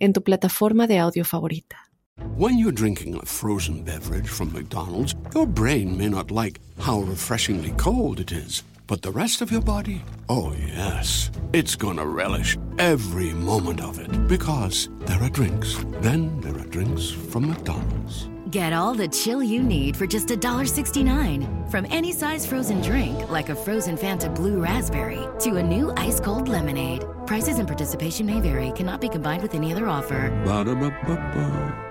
en tu plataforma de audio favorita. When you're drinking a frozen beverage from McDonald's, your brain may not like how refreshingly cold it is. But the rest of your body? Oh, yes. It's gonna relish every moment of it. Because there are drinks. Then there are drinks from McDonald's. Get all the chill you need for just $1.69. From any size frozen drink, like a frozen Fanta Blue Raspberry, to a new ice cold lemonade. Prices and participation may vary, cannot be combined with any other offer. Ba-da-ba-ba-ba.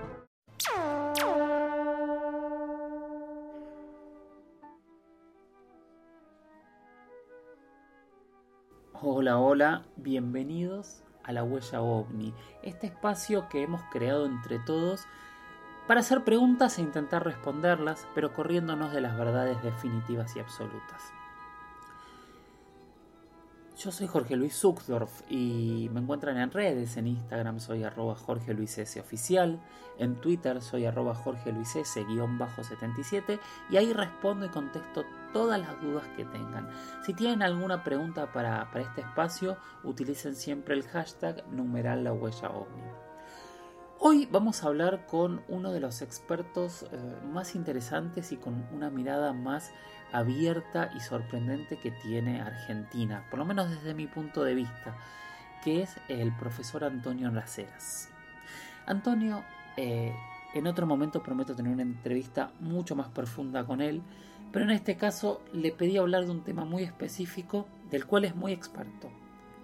Hola, hola, bienvenidos a la huella ovni, este espacio que hemos creado entre todos para hacer preguntas e intentar responderlas, pero corriéndonos de las verdades definitivas y absolutas. Yo soy Jorge Luis Zuckdorf y me encuentran en redes, en Instagram soy arroba Jorge Luis S oficial, en Twitter soy arroba Jorge Luis S guion bajo 77 y ahí respondo y contesto todas las dudas que tengan. Si tienen alguna pregunta para, para este espacio, utilicen siempre el hashtag numeral la huella. Hoy vamos a hablar con uno de los expertos eh, más interesantes y con una mirada más abierta y sorprendente que tiene Argentina, por lo menos desde mi punto de vista, que es el profesor Antonio Laceras. Antonio, eh, en otro momento prometo tener una entrevista mucho más profunda con él, pero en este caso le pedí hablar de un tema muy específico del cual es muy experto.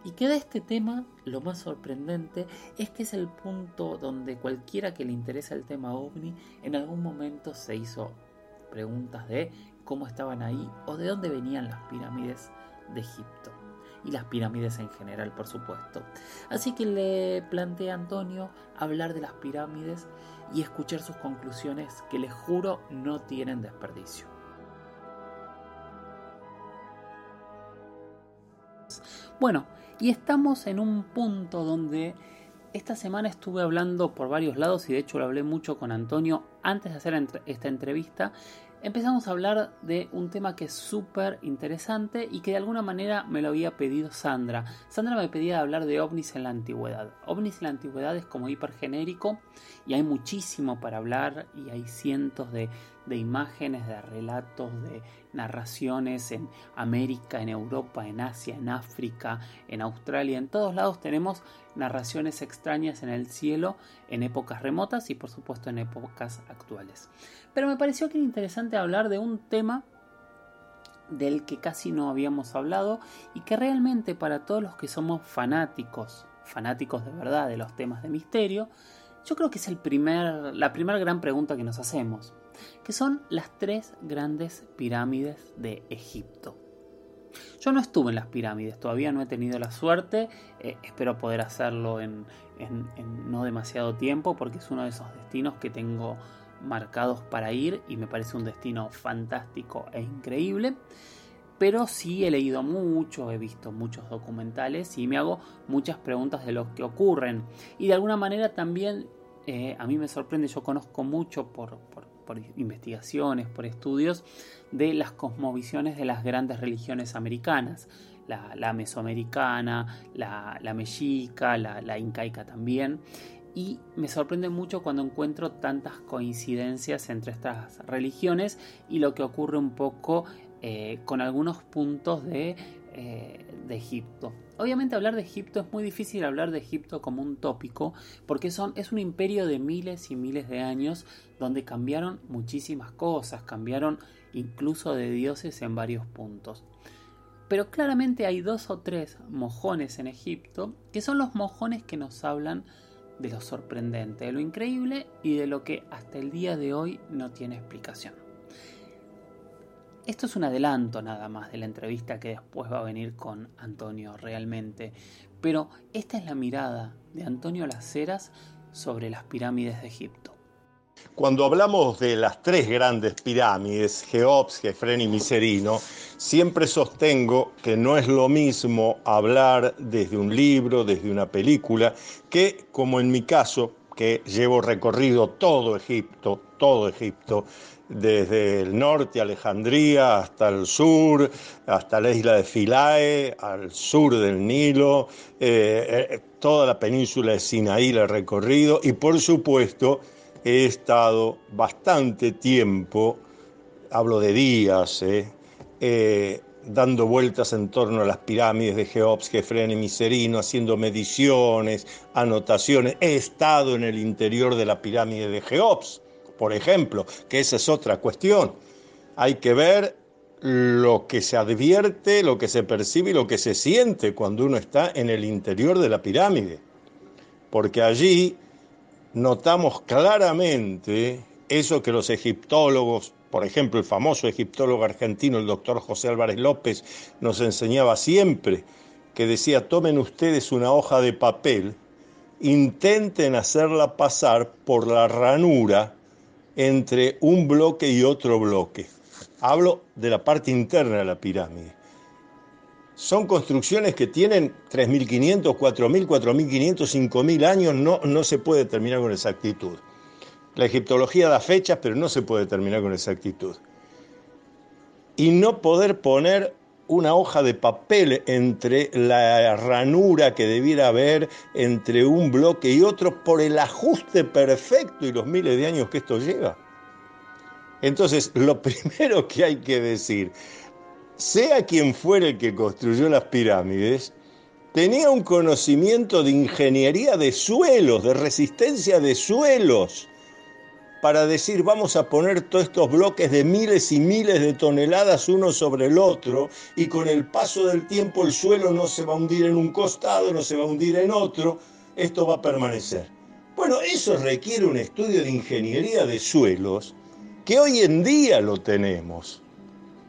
Y que de este tema lo más sorprendente es que es el punto donde cualquiera que le interesa el tema ovni en algún momento se hizo preguntas de cómo estaban ahí o de dónde venían las pirámides de Egipto. Y las pirámides en general, por supuesto. Así que le planteé a Antonio hablar de las pirámides y escuchar sus conclusiones que les juro no tienen desperdicio. Bueno, y estamos en un punto donde esta semana estuve hablando por varios lados y de hecho lo hablé mucho con Antonio antes de hacer esta entrevista. Empezamos a hablar de un tema que es súper interesante y que de alguna manera me lo había pedido Sandra. Sandra me pedía hablar de ovnis en la antigüedad. Ovnis en la antigüedad es como hipergenérico y hay muchísimo para hablar y hay cientos de, de imágenes, de relatos, de narraciones en América, en Europa, en Asia, en África, en Australia, en todos lados tenemos narraciones extrañas en el cielo en épocas remotas y por supuesto en épocas actuales. Pero me pareció que era interesante hablar de un tema del que casi no habíamos hablado y que realmente para todos los que somos fanáticos, fanáticos de verdad de los temas de misterio, yo creo que es el primer, la primera gran pregunta que nos hacemos que son las tres grandes pirámides de Egipto. Yo no estuve en las pirámides, todavía no he tenido la suerte, eh, espero poder hacerlo en, no demasiado tiempo porque es uno de esos destinos que tengo marcados para ir y me parece un destino fantástico e increíble. Pero sí he leído mucho, he visto muchos documentales y me hago muchas preguntas de lo que ocurren. Y de alguna manera también eh, a mí me sorprende, yo conozco mucho por, por investigaciones, por estudios de las cosmovisiones de las grandes religiones americanas, la, mesoamericana, la, mexica, la, incaica también. Y me sorprende mucho cuando encuentro tantas coincidencias entre estas religiones y lo que ocurre un poco eh, con algunos puntos de eh, de Egipto. Obviamente hablar de Egipto es muy difícil hablar de Egipto como un tópico porque es un imperio de miles y miles de años donde cambiaron muchísimas cosas, cambiaron incluso de dioses en varios puntos. Pero claramente hay dos o tres mojones en Egipto que son los mojones que nos hablan de lo sorprendente, de lo increíble y de lo que hasta el día de hoy no tiene explicación. Esto es un adelanto nada más de la entrevista que después va a venir con Antonio realmente, pero esta es la mirada de Antonio Las sobre las pirámides de Egipto. Cuando hablamos de las tres grandes pirámides, Geops, Jefren y Miserino, siempre sostengo que no es lo mismo hablar desde un libro, desde una película, que como en mi caso, que llevo recorrido todo Egipto, todo Egipto, desde el norte, Alejandría, hasta el sur, hasta la isla de Philae, al sur del Nilo, eh, eh, toda la península de Sinaí la he recorrido y por supuesto he estado bastante tiempo, hablo de días, eh, dando vueltas en torno a las pirámides de Geops, Jefren y Miserino, haciendo mediciones, anotaciones. He estado en el interior de la pirámide de Geops por ejemplo, que esa es otra cuestión. Hay que ver lo que se advierte, lo que se percibe y lo que se siente cuando uno está en el interior de la pirámide. Porque allí notamos claramente eso que los egiptólogos, por ejemplo el famoso egiptólogo argentino, el doctor José Álvarez López, nos enseñaba siempre, que decía, tomen ustedes una hoja de papel, intenten hacerla pasar por la ranura entre un bloque y otro bloque. Hablo de la parte interna de la pirámide. Son construcciones que tienen 3.500, 4.000, 4.500, 5.000 años, no, no se puede determinar con exactitud. La egiptología da fechas, pero no se puede determinar con exactitud. Y no poder poner una hoja de papel entre la ranura que debiera haber entre un bloque y otro por el ajuste perfecto y los miles de años que esto lleva. Entonces, lo primero que hay que decir, sea quien fuera el que construyó las pirámides, tenía un conocimiento de ingeniería de suelos, de resistencia de suelos para decir vamos a poner todos estos bloques de miles y miles de toneladas uno sobre el otro y con el paso del tiempo el suelo no se va a hundir en un costado, no se va a hundir en otro, esto va a permanecer. Bueno, eso requiere un estudio de ingeniería de suelos que hoy en día lo tenemos.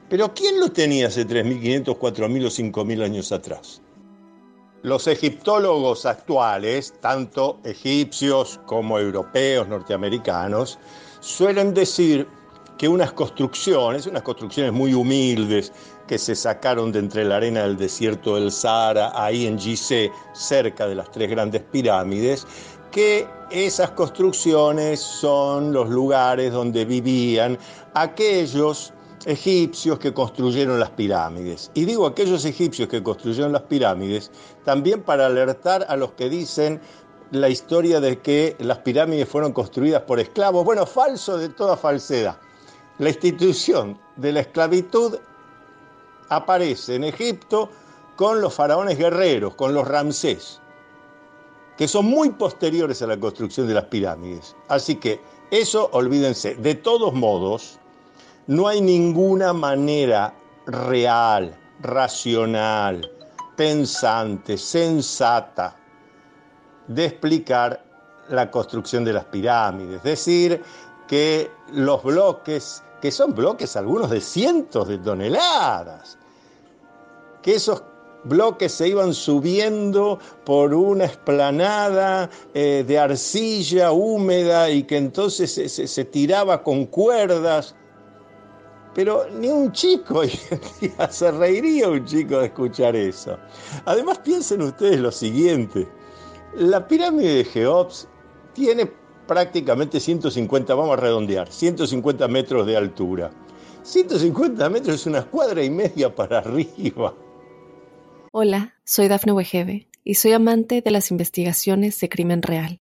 Pero ¿quién lo tenía hace 3.500, 4.000 o 5.000 años atrás? Los egiptólogos actuales, tanto egipcios como europeos, norteamericanos, suelen decir que unas construcciones, unas construcciones muy humildes que se sacaron de entre la arena del desierto del Sahara, ahí en Gizeh, cerca de las tres grandes pirámides, que esas construcciones son los lugares donde vivían aquellos egipcios que construyeron las pirámides. Y digo aquellos egipcios que construyeron las pirámides también para alertar a los que dicen la historia de que las pirámides fueron construidas por esclavos. Bueno, falso de toda falsedad. La institución de la esclavitud aparece en Egipto con los faraones guerreros, con los Ramsés, que son muy posteriores a la construcción de las pirámides. Así que eso olvídense. De todos modos, no hay ninguna manera real, racional, pensante, sensata de explicar la construcción de las pirámides. Es decir, que los bloques, que son bloques algunos de cientos de toneladas, que esos bloques se iban subiendo por una esplanada eh, de arcilla húmeda y que entonces se tiraba con cuerdas pero ni un chico se reiría un chico de escuchar eso. Además, piensen ustedes lo siguiente: la pirámide de Geops tiene prácticamente 150, vamos a redondear, 150 metros de altura. 150 metros es una cuadra y media para arriba. Hola, soy Dafne Wegebe y soy amante de las investigaciones de crimen real.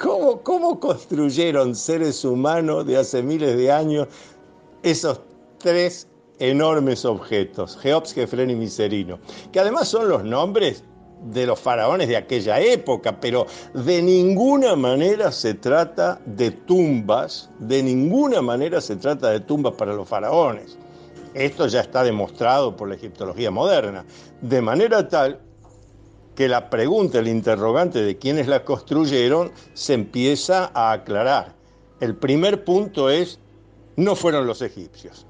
¿Cómo, ¿Cómo construyeron seres humanos de hace miles de años esos tres enormes objetos, Geops, Gefren y Miserino? Que además son los nombres de los faraones de aquella época, pero de ninguna manera se trata de tumbas, de ninguna manera se trata de tumbas para los faraones. Esto ya está demostrado por la egiptología moderna, de manera tal que la pregunta, el interrogante de quiénes la construyeron se empieza a aclarar. El primer punto es, no fueron los egipcios.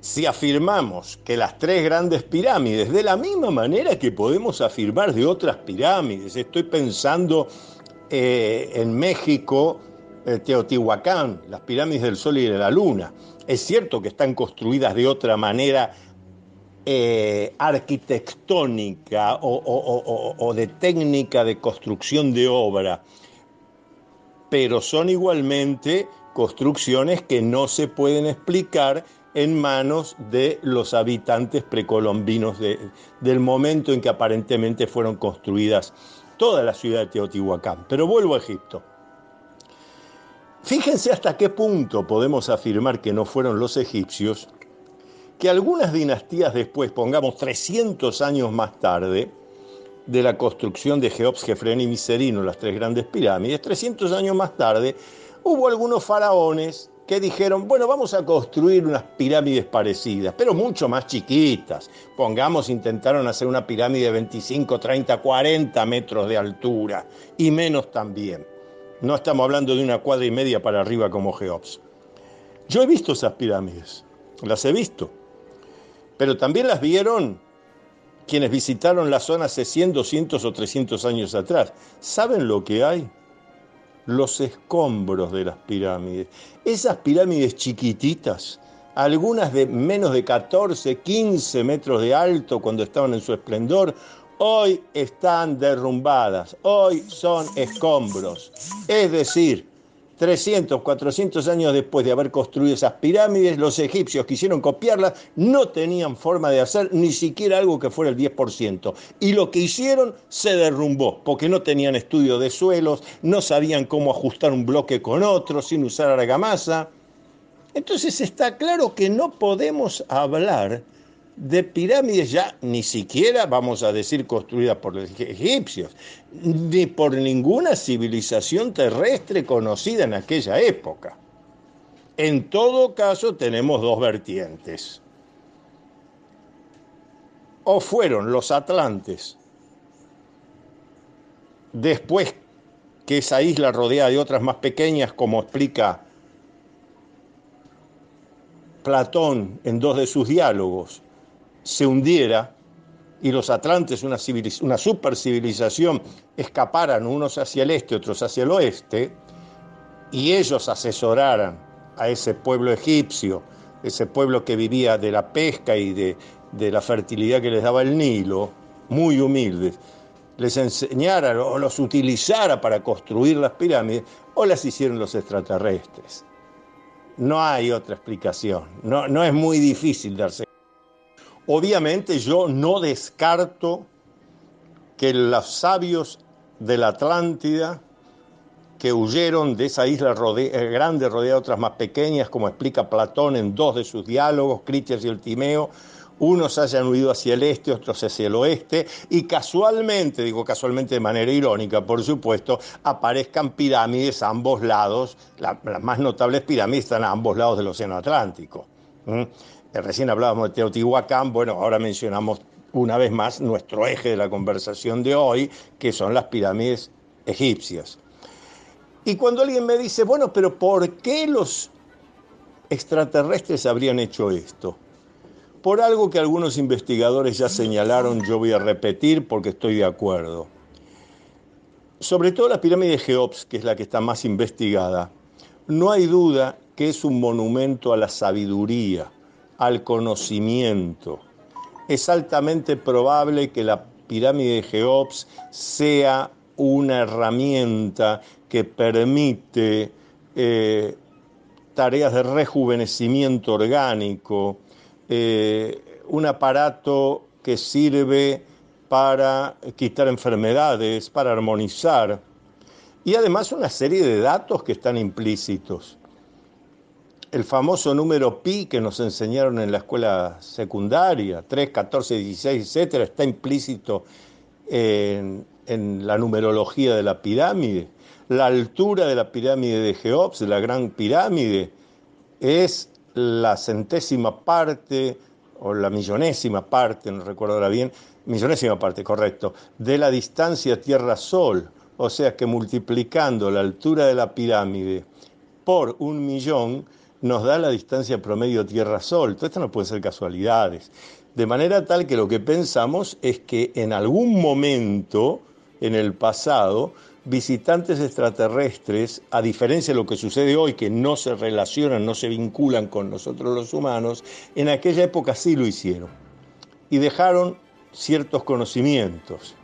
Si afirmamos que las tres grandes pirámides, de la misma manera que podemos afirmar de otras pirámides, estoy pensando eh, en México, eh, Teotihuacán, las pirámides del Sol y de la Luna, es cierto que están construidas de otra manera eh, arquitectónica o, de técnica de construcción de obra, pero son igualmente construcciones que no se pueden explicar en manos de los habitantes precolombinos del momento en que aparentemente fueron construidas toda la ciudad de Teotihuacán. Pero vuelvo a Egipto. Fíjense hasta qué punto podemos afirmar que no fueron los egipcios que algunas dinastías después, pongamos 300 años más tarde, de la construcción de Geops, Jefren y Miserino, las tres grandes pirámides, 300 años más tarde, hubo algunos faraones que dijeron, bueno, vamos a construir unas pirámides parecidas, pero mucho más chiquitas. Pongamos, intentaron hacer una pirámide de 25, 30, 40 metros de altura y menos también. No estamos hablando de una cuadra y media para arriba como Geops. Yo he visto esas pirámides, las he visto pero también las vieron quienes visitaron la zona hace 100, 200 o 300 años atrás. ¿Saben lo que hay? Los escombros de las pirámides. Esas pirámides chiquititas, algunas de menos de 14, 15 metros de alto cuando estaban en su esplendor, hoy están derrumbadas, hoy son escombros. Es decir, 300, 400 años después de haber construido esas pirámides, los egipcios quisieron copiarlas, no tenían forma de hacer ni siquiera algo que fuera el 10%. Y lo que hicieron se derrumbó, porque no tenían estudio de suelos, no sabían cómo ajustar un bloque con otro sin usar argamasa. Entonces está claro que no podemos hablar de pirámides ya ni siquiera, vamos a decir, construidas por los egipcios, ni por ninguna civilización terrestre conocida en aquella época. En todo caso, tenemos dos vertientes. O fueron los atlantes, después que esa isla rodeada de otras más pequeñas, como explica Platón en dos de sus diálogos, se hundiera y los atlantes, una, una supercivilización, escaparan unos hacia el este, otros hacia el oeste, y ellos asesoraran a ese pueblo egipcio, ese pueblo que vivía de la pesca y de, de la fertilidad que les daba el Nilo, muy humildes, les enseñara o los utilizara para construir las pirámides, o las hicieron los extraterrestres. No hay otra explicación, no, no es muy difícil darse Obviamente yo no descarto que los sabios de la Atlántida, que huyeron de esa isla eh, grande rodeada de otras más pequeñas, como explica Platón en dos de sus diálogos, Critias y el Timeo, unos hayan huido hacia el este, otros hacia el oeste, y casualmente, digo casualmente de manera irónica, por supuesto, aparezcan pirámides a ambos lados, las más notables pirámides están a ambos lados del Océano Atlántico. Recién hablábamos de Teotihuacán, bueno, ahora mencionamos una vez más nuestro eje de la conversación de hoy, que son las pirámides egipcias. Y cuando alguien me dice, bueno, pero ¿por qué los extraterrestres habrían hecho esto? Por algo que algunos investigadores ya señalaron, yo voy a repetir porque estoy de acuerdo. Sobre todo la pirámide de Geops, que es la que está más investigada, no hay duda que es un monumento a la sabiduría, al conocimiento. Es altamente probable que la pirámide de Geops sea una herramienta que permite eh, tareas de rejuvenecimiento orgánico, eh, un aparato que sirve para quitar enfermedades, para armonizar, y además una serie de datos que están implícitos el famoso número pi que nos enseñaron en la escuela secundaria, 3, 14, 16, etcétera, está implícito en, la numerología de la pirámide. La altura de la pirámide de Geops, la gran pirámide, es la centésima parte o la millonésima parte, no recuerdo ahora bien, millonésima parte, correcto, de la distancia Tierra-Sol. O sea que multiplicando la altura de la pirámide por un millón nos da la distancia promedio Tierra-Sol. Todo esto no puede ser casualidades. De manera tal que lo que pensamos es que en algún momento en el pasado visitantes extraterrestres, a diferencia de lo que sucede hoy, que no se relacionan, no se vinculan con nosotros los humanos, en aquella época sí lo hicieron. Y dejaron ciertos conocimientos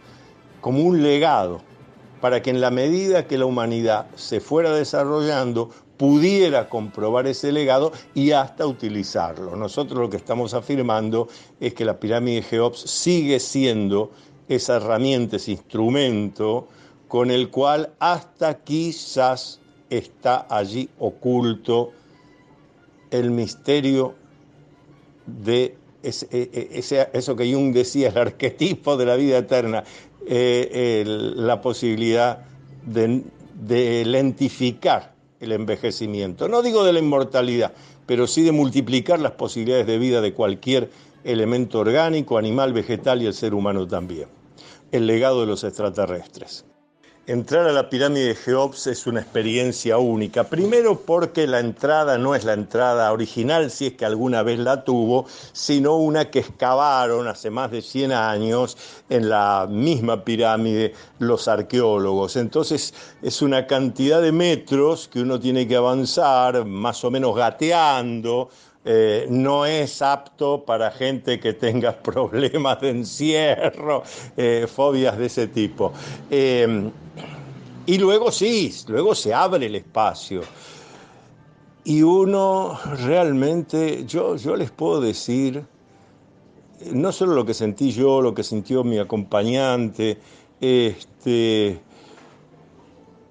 como un legado para que en la medida que la humanidad se fuera desarrollando, pudiera comprobar ese legado y hasta utilizarlo. Nosotros lo que estamos afirmando es que la pirámide de Geops sigue siendo esa herramienta, ese instrumento con el cual hasta quizás está allí oculto el misterio de e, e, eso que Jung decía, el arquetipo de la vida eterna, eh, la posibilidad de, de lentificar el envejecimiento. No digo de la inmortalidad, pero sí de multiplicar las posibilidades de vida de cualquier elemento orgánico, animal, vegetal y el ser humano también. El legado de los extraterrestres. Entrar a la pirámide de Geops es una experiencia única. Primero porque la entrada no es la entrada original, si es que alguna vez la tuvo, sino una que excavaron hace más de 100 años en la misma pirámide los arqueólogos. Entonces es una cantidad de metros que uno tiene que avanzar, más o menos gateando, eh, no es apto para gente que tenga problemas de encierro, eh, fobias de ese tipo. Eh, y luego sí, luego se abre el espacio. Y uno realmente, yo, yo les puedo decir, no solo lo que sentí yo, lo que sintió mi acompañante, este,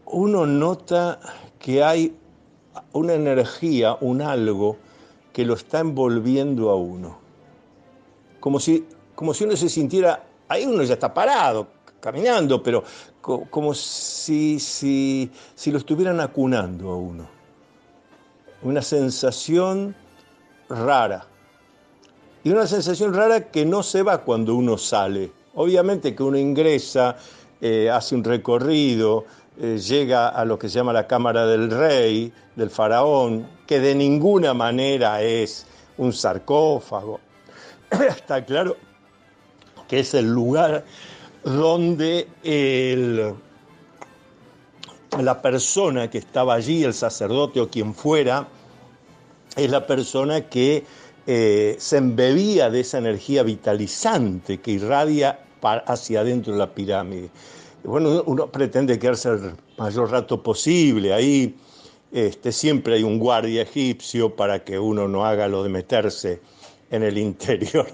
uno nota que hay una energía, un algo que lo está envolviendo a uno. Como si, como si uno se sintiera, ahí uno ya está parado, caminando, pero como si, si, si lo estuvieran acunando a uno. Una sensación rara. Y una sensación rara que no se va cuando uno sale. Obviamente que uno ingresa, eh, hace un recorrido, eh, llega a lo que se llama la Cámara del Rey, del Faraón, que de ninguna manera es un sarcófago. Está claro que es el lugar donde la persona que estaba allí, el sacerdote o quien fuera, es la persona que eh, se embebía de esa energía vitalizante que irradia hacia adentro de la pirámide bueno, uno pretende quedarse el mayor rato posible ahí. Este, siempre hay un guardia egipcio para que uno no haga lo de meterse en el interior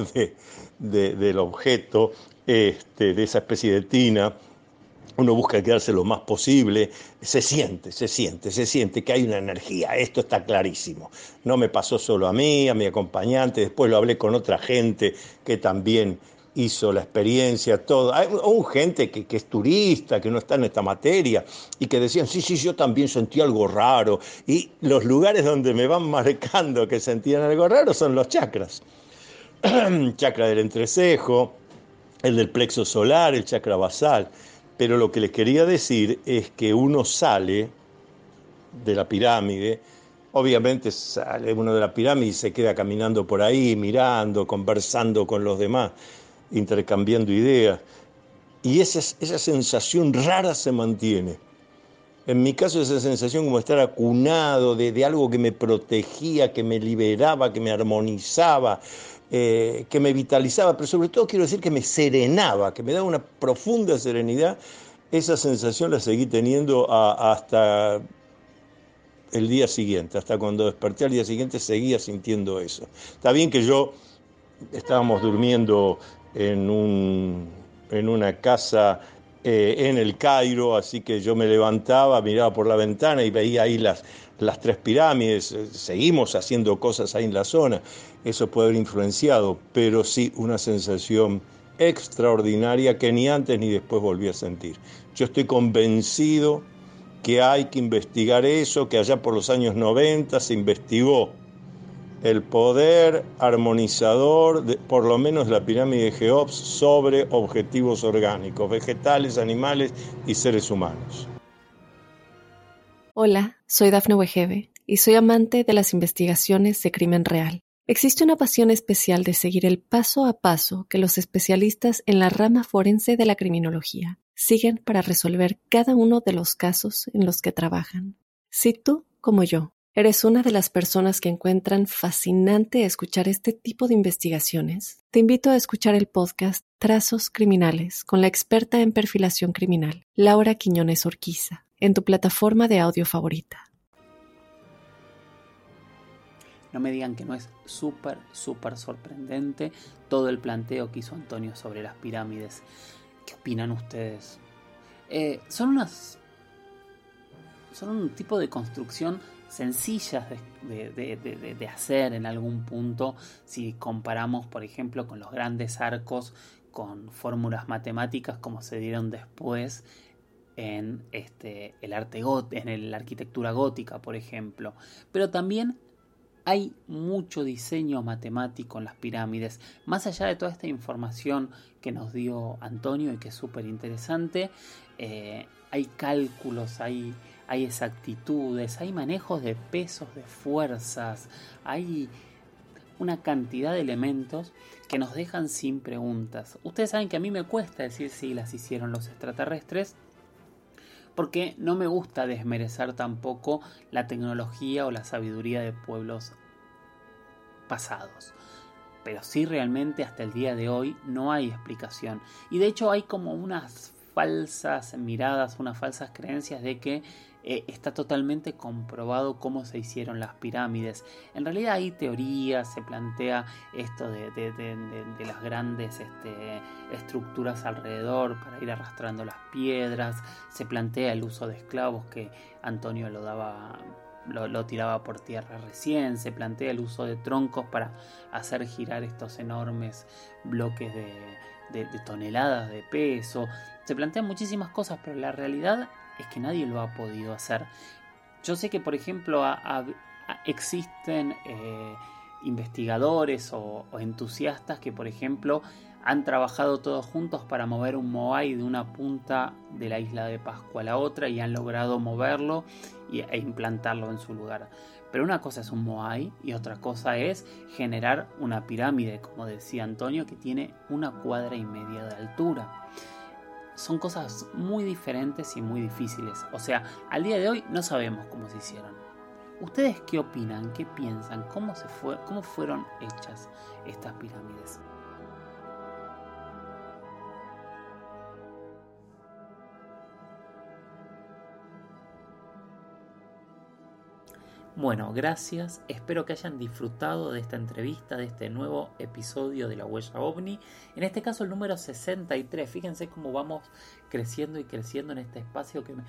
del objeto, este, de esa especie de tina. Uno busca quedarse lo más posible. Se siente, se siente, se siente que hay una energía. Esto está clarísimo. No me pasó solo a mí, a mi acompañante. Después lo hablé con otra gente que también hizo la experiencia, todo. Hay un gente que, que, es turista, que no está en esta materia, y que decían, sí, sí, yo también sentí algo raro. Y los lugares donde me van marcando que sentían algo raro son los chakras. chakra del entrecejo, el del plexo solar, el chakra basal. Pero lo que les quería decir es que uno sale de la pirámide, obviamente sale uno de la pirámide y se queda caminando por ahí, mirando, conversando con los demás intercambiando ideas. Y esa, esa sensación rara se mantiene. En mi caso, esa sensación como estar acunado de, algo que me protegía, que me liberaba, que me armonizaba, eh, que me vitalizaba, pero sobre todo quiero decir que me serenaba, que me daba una profunda serenidad. Esa sensación la seguí teniendo hasta el día siguiente, hasta cuando desperté al día siguiente seguía sintiendo eso. Está bien que yo estábamos durmiendo en, un, en una casa eh, en el Cairo, así que yo me levantaba, miraba por la ventana y veía ahí las, las tres pirámides, eh, seguimos haciendo cosas ahí en la zona, eso puede haber influenciado, pero sí una sensación extraordinaria que ni antes ni después volví a sentir. Yo estoy convencido que hay que investigar eso, que allá por los años 90 se investigó el poder armonizador, de, por lo menos la pirámide de Geops, sobre objetivos orgánicos, vegetales, animales y seres humanos. Hola, soy Dafne Wegebe y soy amante de las investigaciones de crimen real. Existe una pasión especial de seguir el paso a paso que los especialistas en la rama forense de la criminología siguen para resolver cada uno de los casos en los que trabajan. Si tú, como yo, ¿Eres una de las personas que encuentran fascinante escuchar este tipo de investigaciones? Te invito a escuchar el podcast Trazos Criminales con la experta en perfilación criminal, Laura Quiñones Orquiza, en tu plataforma de audio favorita. No me digan que no es súper, súper sorprendente todo el planteo que hizo Antonio sobre las pirámides. ¿Qué opinan ustedes? Eh, son unas... Son un tipo de construcción sencillas de, hacer en algún punto si comparamos, por ejemplo, con los grandes arcos con fórmulas matemáticas como se dieron después en este, el arte en la arquitectura gótica, por ejemplo. Pero también hay mucho diseño matemático en las pirámides. Más allá de toda esta información que nos dio Antonio y que es súper interesante, eh, hay cálculos, hay hay exactitudes, hay manejos de pesos, de fuerzas, hay una cantidad de elementos que nos dejan sin preguntas. Ustedes saben que a mí me cuesta decir si las hicieron los extraterrestres, porque no me gusta desmerecer tampoco la tecnología o la sabiduría de pueblos pasados. Pero sí realmente hasta el día de hoy no hay explicación. Y de hecho hay como unas falsas miradas, unas falsas creencias de que eh, está totalmente comprobado cómo se hicieron las pirámides. En realidad hay teorías, se plantea esto de, las grandes este, estructuras alrededor para ir arrastrando las piedras, se plantea el uso de esclavos que Antonio lo daba lo, tiraba por tierra recién, se plantea el uso de troncos para hacer girar estos enormes bloques de, de, toneladas de peso, se plantean muchísimas cosas, pero la realidad es que nadie lo ha podido hacer. Yo sé que, por ejemplo, existen eh, investigadores o, entusiastas que, por ejemplo, han trabajado todos juntos para mover un Moai de una punta de la isla de Pascua a la otra y han logrado moverlo e implantarlo en su lugar. Pero una cosa es un Moai y otra cosa es generar una pirámide, como decía Antonio, que tiene una cuadra y media de altura son cosas muy diferentes y muy difíciles. O sea, al día de hoy no sabemos cómo se hicieron. ¿Ustedes qué opinan? ¿Qué piensan? ¿Cómo, se fue, cómo fueron hechas estas pirámides? Bueno, gracias. Espero que hayan disfrutado de esta entrevista, de este nuevo episodio de La Huella OVNI. En este caso el número 63. Fíjense cómo vamos creciendo y creciendo en este espacio que me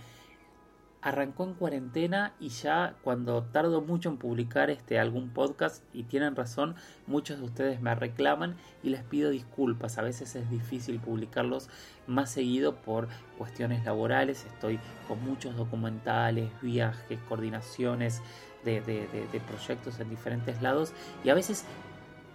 arrancó en cuarentena y ya cuando tardo mucho en publicar este algún podcast y tienen razón, muchos de ustedes me reclaman y les pido disculpas. A veces es difícil publicarlos más seguido por cuestiones laborales. Estoy con muchos documentales, viajes, coordinaciones de, proyectos en diferentes lados y a veces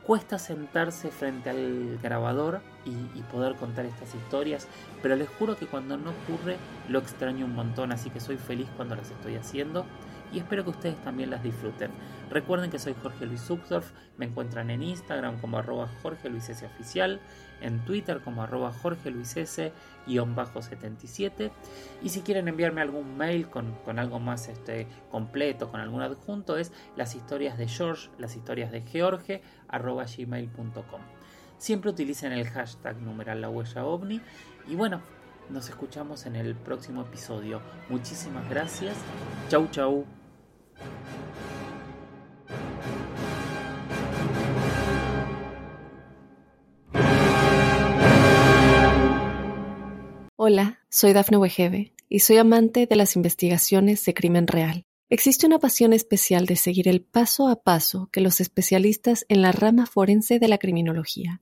cuesta sentarse frente al grabador y, y, poder contar estas historias, pero les juro que cuando no ocurre lo extraño un montón, así que soy feliz cuando las estoy haciendo y espero que ustedes también las disfruten. Recuerden que soy Jorge Luis Zuckdorf, me encuentran en Instagram como arroba Jorge Luis S. Oficial, en Twitter como arroba Jorge Luis S. 77 y si quieren enviarme algún mail con, algo más este, completo, con algún adjunto, es las historias de George, las historias de George, arroba gmail.com. Siempre utilicen el hashtag numeral la huella ovni y bueno, nos escuchamos en el próximo episodio. Muchísimas gracias. Chau chau. Hola, soy Dafne Wegebe y soy amante de las investigaciones de crimen real. Existe una pasión especial de seguir el paso a paso que los especialistas en la rama forense de la criminología